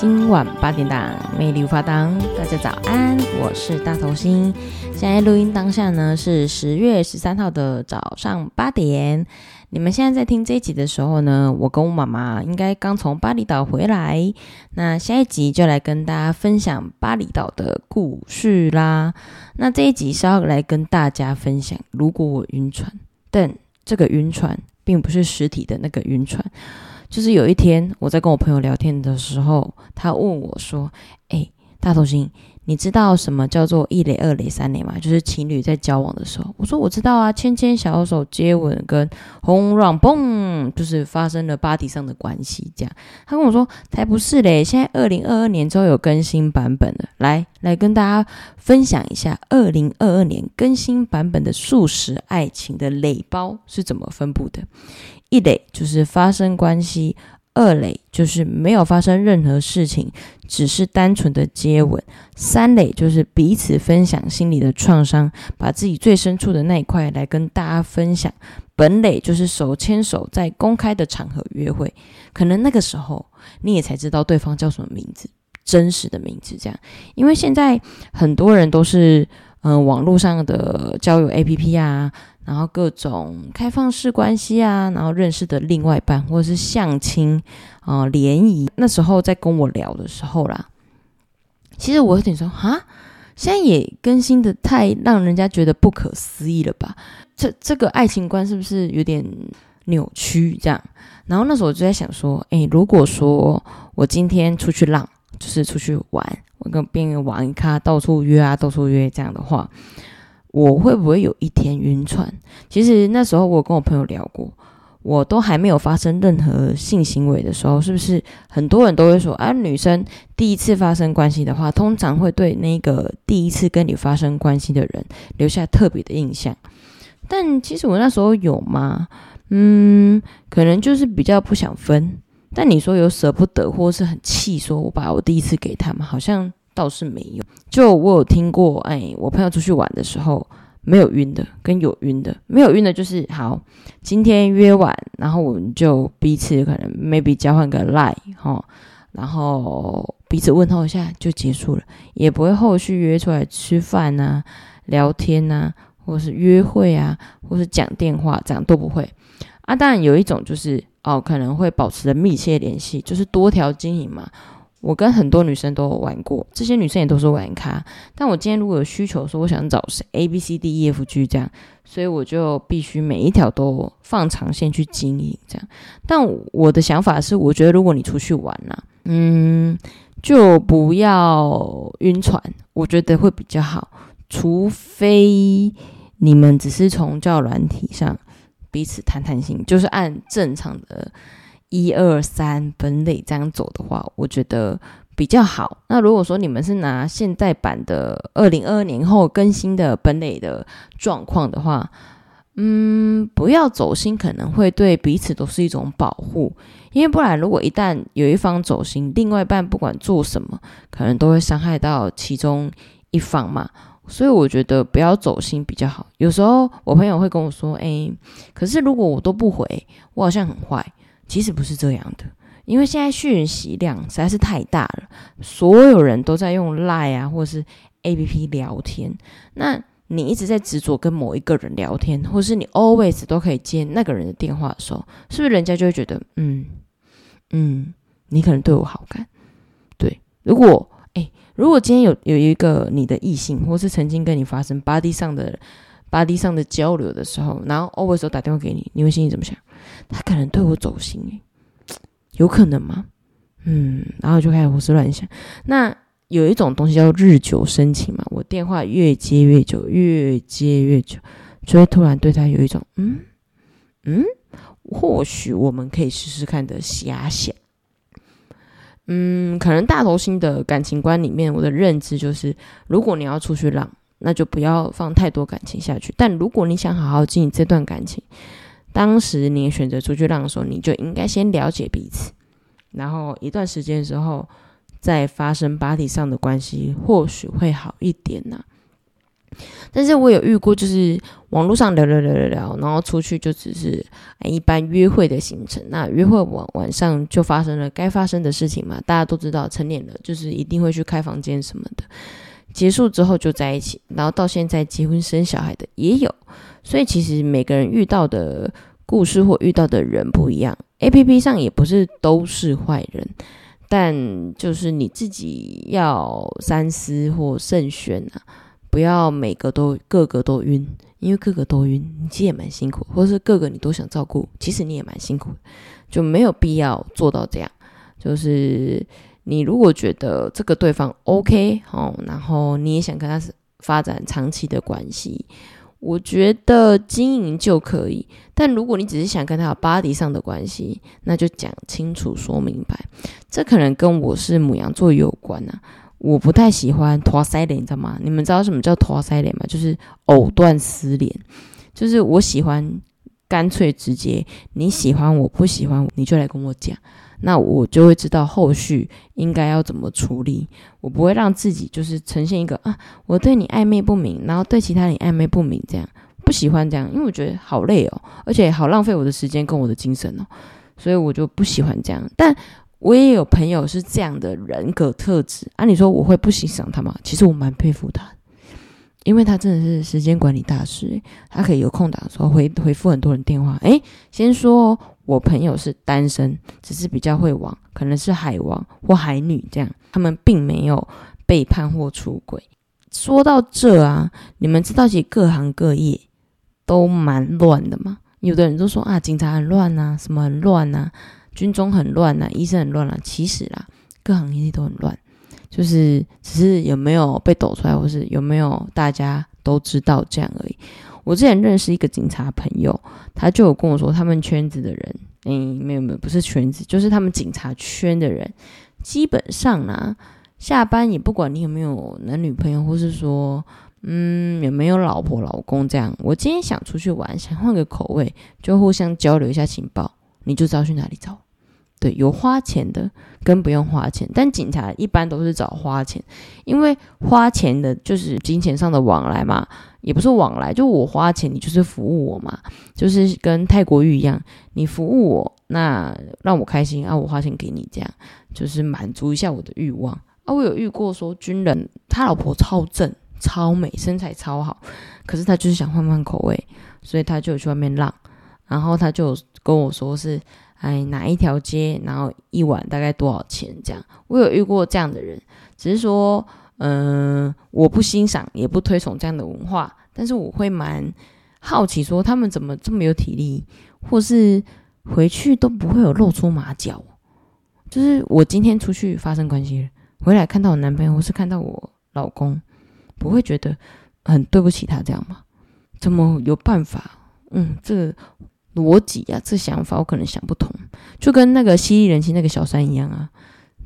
今晚八点档，魅力无法挡。大家早安，我是大头星。现在录音当下呢是十月十三号的早上八点。你们现在在听这一集的时候呢，我跟我妈妈应该刚从巴厘岛回来。那下一集就来跟大家分享巴厘岛的故事啦。那这一集是要来跟大家分享，如果我晕船，但这个晕船并不是实体的那个晕船。就是有一天我在跟我朋友聊天的时候，他问我说：“诶，大头星，你知道什么叫做一垒、二垒、三垒吗？就是情侣在交往的时候。”我说：“我知道啊，牵牵小手、接吻跟轰让嘣，就是发生了 body 上的关系。”这样，他跟我说：“才不是嘞，现在二零二二年之后有更新版本的，来来跟大家分享一下二零二二年更新版本的素食爱情的垒包是怎么分布的。”一垒就是发生关系，二垒就是没有发生任何事情，只是单纯的接吻，三垒就是彼此分享心里的创伤，把自己最深处的那一块来跟大家分享。本垒就是手牵手在公开的场合约会，可能那个时候你也才知道对方叫什么名字，真实的名字这样，因为现在很多人都是嗯、网络上的交友 APP 啊。然后各种开放式关系啊，然后认识的另外一半，或者是相亲啊、呃、联谊，那时候在跟我聊的时候啦，其实我有点说啊，现在也更新的太让人家觉得不可思议了吧？这这个爱情观是不是有点扭曲？这样，然后那时候我就在想说，诶，如果说我今天出去浪，就是出去玩，我跟别人玩咖，到处约啊，到处约这样的话。我会不会有一天晕船？其实那时候我跟我朋友聊过，我都还没有发生任何性行为的时候，是不是很多人都会说啊，女生第一次发生关系的话，通常会对那个第一次跟你发生关系的人留下特别的印象。但其实我那时候有吗？嗯，可能就是比较不想分。但你说有舍不得，或是很气，说我把我第一次给他们，好像。倒是没有，就我有听过，哎，我朋友出去玩的时候没有晕的，跟有晕的，没有晕的就是好，今天约完，然后我们就彼此可能 maybe 交换个 line 哈，然后彼此问候一下就结束了，也不会后续约出来吃饭呐、啊、聊天呐、啊，或是约会啊，或是讲电话，这样都不会啊。当然有一种就是哦，可能会保持着密切联系，就是多条经营嘛。我跟很多女生都有玩过，这些女生也都是玩咖。但我今天如果有需求说我想找谁 A B C D E F G 这样，所以我就必须每一条都放长线去经营这样。但我的想法是，我觉得如果你出去玩呐、嗯，就不要晕船，我觉得会比较好。除非你们只是从交友软体上彼此谈谈心，就是按正常的。一二三本垒这样走的话，我觉得比较好。那如果说你们是拿现代版的二零二二年后更新的本垒的状况的话，嗯，不要走心，可能会对彼此都是一种保护。因为不然，如果一旦有一方走心，另外一半不管做什么，可能都会伤害到其中一方嘛。所以我觉得不要走心比较好。有时候我朋友会跟我说：“诶，可是如果我都不回，我好像很坏。”其实不是这样的，因为现在讯息量实在是太大了，所有人都在用 Line 啊，或是 APP 聊天。那你一直在执着跟某一个人聊天，或是你 always 都可以接那个人的电话的时候，是不是人家就会觉得，嗯嗯，你可能对我好感？对，如果诶，如果今天有有一个你的异性，或是曾经跟你发生 body 上的 body 上的交流的时候，然后 always 打电话给你，你会心里怎么想？他可能对我走心诶，有可能吗？嗯，然后就开始胡思乱想。那有一种东西叫日久生情嘛，我电话越接越久，越接越久，就会突然对他有一种嗯嗯，或许我们可以试试看的遐想。嗯，可能大头星的感情观里面，我的认知就是，如果你要出去浪，那就不要放太多感情下去。但如果你想好好经营这段感情，当时你选择出去浪的时候，你就应该先了解彼此，然后一段时间之后再发生 body 上的关系，或许会好一点呢、但是我有遇过，就是网络上聊聊聊聊聊，然后出去就只是一般约会的行程。那约会晚晚上就发生了该发生的事情嘛，大家都知道，成年了就是一定会去开房间什么的。结束之后就在一起，然后到现在结婚生小孩的也有。所以其实每个人遇到的故事或遇到的人不一样，APP 上也不是都是坏人，但就是你自己要三思或慎选啊。不要每个都个个都晕，因为个个都晕，你其实也蛮辛苦；或是个个你都想照顾，其实你也蛮辛苦，就没有必要做到这样。就是你如果觉得这个对方 OK 哦，然后你也想跟他发展长期的关系，我觉得经营就可以。但如果你只是想跟他有 body 上的关系，那就讲清楚、说明白。这可能跟我是牡羊座有关啊。我不太喜欢拖腮脸，你知道吗？你们知道什么叫拖腮脸吗？就是藕断丝连，就是我喜欢干脆直接，你喜欢我不喜欢我，你就来跟我讲，那我就会知道后续应该要怎么处理。我不会让自己就是呈现一个啊，我对你暧昧不明，然后对其他人暧昧不明这样，不喜欢这样，因为我觉得好累哦，而且好浪费我的时间跟我的精神哦，所以我就不喜欢这样，但。我也有朋友是这样的人格特质，按理说我会不欣赏他吗？其实我蛮佩服他的，因为他真的是时间管理大师，他可以有空档的时候回回复很多人电话。诶，先说我朋友是单身，只是比较会玩，可能是海王或海女这样，他们并没有背叛或出轨。说到这啊，你们知道其实各行各业都蛮乱的吗？有的人都说啊，警察很乱呐，什么很乱呐。军中很乱呐、啊，医生很乱啊。其实啦，各行业都很乱，就是只是有没有被抖出来，或是有没有大家都知道这样而已。我之前认识一个警察朋友，他就有跟我说，他们圈子的人，嗯，没有没有，不是圈子，就是他们警察圈的人，基本上呢，下班也不管你有没有男女朋友，或是说，嗯，有没有老婆老公这样。我今天想出去玩，想换个口味，就互相交流一下情报，你就知道去哪里找。对，有花钱的跟不用花钱，但警察一般都是找花钱，因为花钱的就是金钱上的往来嘛，也不是往来，就我花钱，你就是服务我嘛，就是跟泰国浴一样，你服务我，那让我开心啊，我花钱给你，这样就是满足一下我的欲望啊。我有遇过说军人，他老婆超正、超美、身材超好，可是他就是想换换口味，所以他就去外面浪，然后他就跟我说是。哎，哪一条街，然后一晚大概多少钱？这样，我有遇过这样的人，只是说，嗯、我不欣赏，也不推崇这样的文化，但是我会蛮好奇，说他们怎么这么有体力，或是回去都不会有露出马脚。就是我今天出去发生关系，回来看到我男朋友，或是看到我老公，不会觉得很对不起他这样吗？怎么有办法？嗯，这。逻辑啊，这想法我可能想不通，就跟那个犀利人妻那个小三一样啊，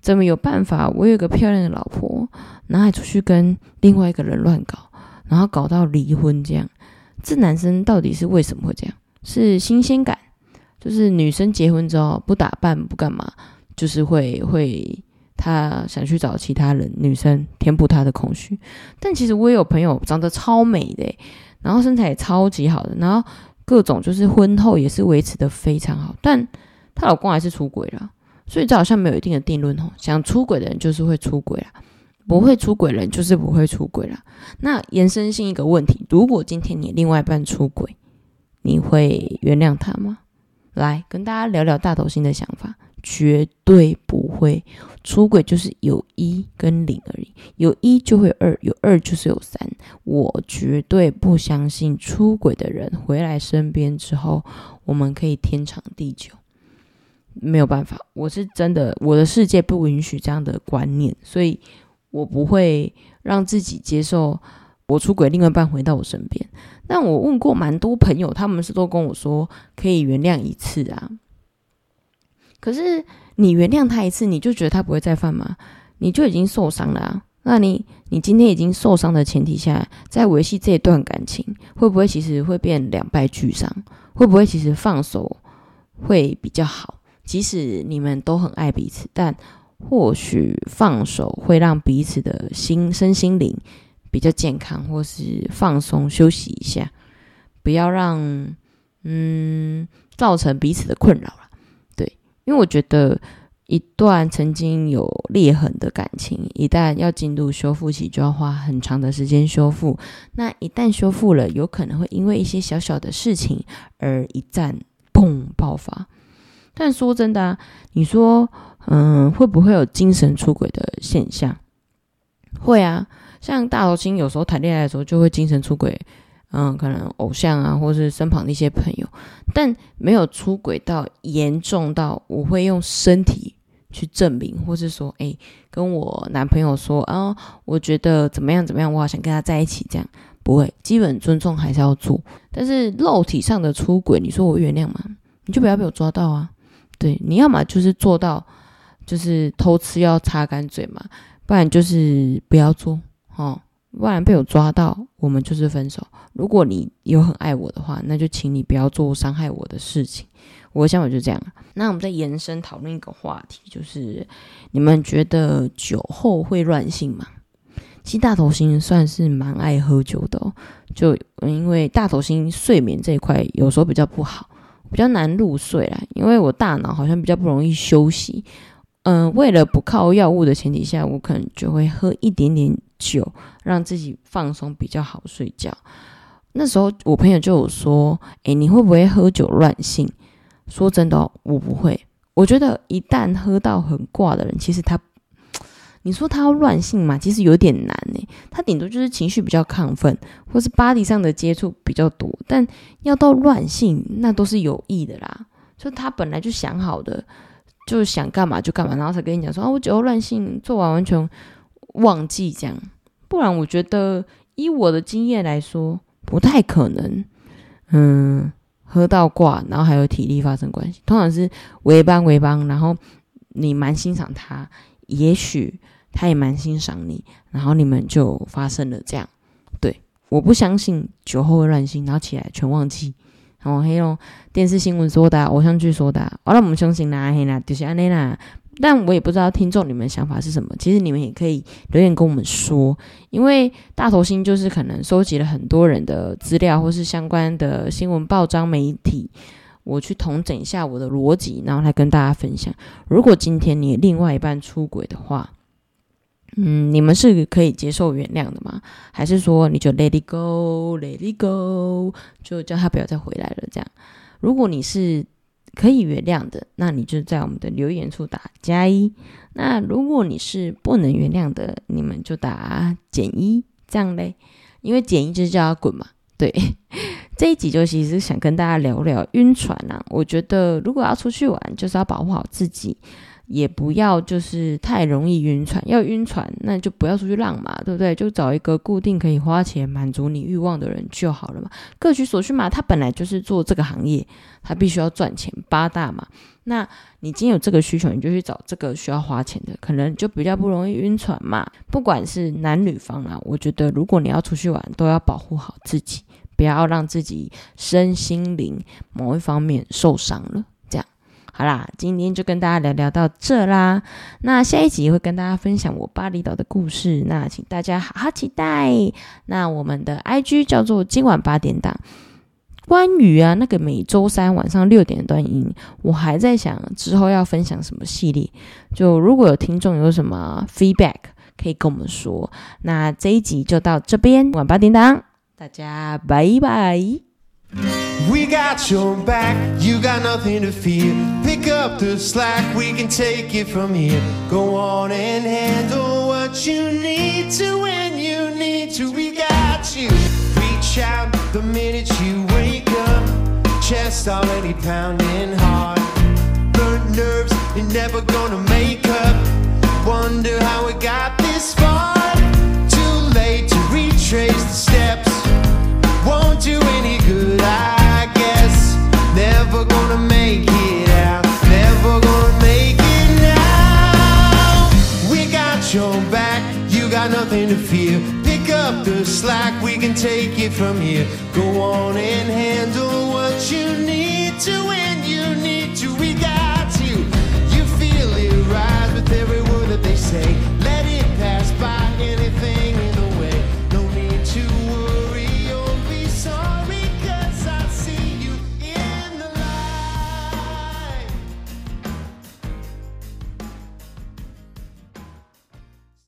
怎么有办法？我有个漂亮的老婆，然后出去跟另外一个人乱搞，然后搞到离婚这样，这男生到底是为什么会这样？是新鲜感，就是女生结婚之后不打扮不干嘛，就是会会他想去找其他人女生填补他的空虚。但其实我也有朋友长得超美的，然后身材也超级好的，然后。各种就是婚后也是维持的非常好，但她老公还是出轨了，所以这好像没有一定的定论哦。想出轨的人就是会出轨啦，不会出轨人就是不会出轨啦。那延伸性一个问题，如果今天你另外一半出轨，你会原谅他吗？来跟大家聊聊大头星的想法。绝对不会出轨，就是有一跟零而已，有一就会有二，有二就是有三。我绝对不相信出轨的人回来身边之后，我们可以天长地久。没有办法，我是真的，我的世界不允许这样的观念，所以我不会让自己接受我出轨，另外一半回到我身边。但我问过蛮多朋友，他们是都跟我说可以原谅一次啊。可是你原谅他一次，你就觉得他不会再犯吗？你就已经受伤了啊！那你你今天已经受伤的前提下，在维系这段感情，会不会其实会变两败俱伤？会不会其实放手会比较好？即使你们都很爱彼此，但或许放手会让彼此的心身心灵比较健康，或是放松休息一下，不要让嗯造成彼此的困扰了。对，因为我觉得一段曾经有裂痕的感情，一旦要进入修复期，就要花很长的时间修复。那一旦修复了，有可能会因为一些小小的事情而一战砰爆发。但说真的啊，你说嗯会不会有精神出轨的现象？会啊。像大头星有时候谈恋爱的时候就会精神出轨，嗯，可能偶像啊，或是身旁的一些朋友，但没有出轨到严重到我会用身体去证明，或是说，哎，跟我男朋友说啊，我觉得怎么样怎么样，我好想跟他在一起，这样不会，基本尊重还是要做。但是肉体上的出轨，你说我原谅吗？你就不要被我抓到啊！对，你要么就是做到，就是偷吃要擦干嘴嘛，不然就是不要做。哦，不然被我抓到，我们就是分手。如果你有很爱我的话，那就请你不要做伤害我的事情。我的想法就这样。那我们再延伸讨论一个话题，就是你们觉得酒后会乱性吗？其实大头星算是蛮爱喝酒的哦，就因为大头星睡眠这一块有时候比较不好，比较难入睡啦。因为我大脑好像比较不容易休息。嗯、呃，为了不靠药物的前提下，我可能就会喝一点点酒，让自己放松比较好睡觉。那时候我朋友就有说：“诶，你会不会喝酒乱性？”说真的，我不会。我觉得一旦喝到很挂的人，其实他，你说他要乱性嘛，其实有点难诶。他顶多就是情绪比较亢奋，或是 body 上的接触比较多，但要到乱性，那都是有意的啦。就他本来就想好的。就是想干嘛就干嘛，然后才跟你讲说啊，我酒后乱性，做完完全忘记这样。不然我觉得以我的经验来说，不太可能。嗯，喝到挂，然后还有体力发生关系，通常是为帮为帮，然后你蛮欣赏他，也许他也蛮欣赏你，然后你们就发生了这样。对，我不相信酒后会乱性，然后起来全忘记。然后，还有电视新闻说的，偶像剧说的，完了我们相信啦，嘿啦，就是安尼啦。但我也不知道听众你们想法是什么，其实你们也可以留言跟我们说，因为大头星就是可能收集了很多人的资料，或是相关的新闻报章媒体，我去统整一下我的逻辑，然后来跟大家分享。如果今天你另外一半出轨的话，嗯，你们是可以接受原谅的吗？还是说你就 let it go，let it go，就叫他不要再回来了？这样，如果你是可以原谅的，那你就在我们的留言处打加一；那如果你是不能原谅的，你们就打减一，这样嘞。因为减一就是叫他滚嘛。对，这一集就其实想跟大家聊聊晕船啊。我觉得如果要出去玩，就是要保护好自己。也不要就是太容易晕船，要晕船那就不要出去浪嘛，对不对？就找一个固定可以花钱满足你欲望的人就好了嘛。各取所需嘛，他本来就是做这个行业，他必须要赚钱，八大嘛。那你既然有这个需求，你就去找这个需要花钱的，可能就比较不容易晕船嘛。不管是男女方啊，我觉得如果你要出去玩，都要保护好自己，不要让自己身心灵某一方面受伤了。好啦，今天就跟大家聊聊到这啦。那下一集会跟大家分享我巴厘岛的故事，那请大家好好期待。那我们的 IG 叫做今晚八点档。关于啊那个每周三晚上六点的段音，我还在想之后要分享什么系列。就如果有听众有什么 feedback，可以跟我们说。那这一集就到这边，晚八点档，大家拜拜。We got your back, you got nothing to fear. Pick up the slack, we can take it from here. Go on and handle what you need to when you need to. We got you. Reach out the minute you wake up. Chest already pounding hard. Burnt nerves, you're never gonna make up. Wonder how we got up the slack. We can take it from here. Go on and handle what you need to when you need to. We got you. You feel it rise with every word that they say.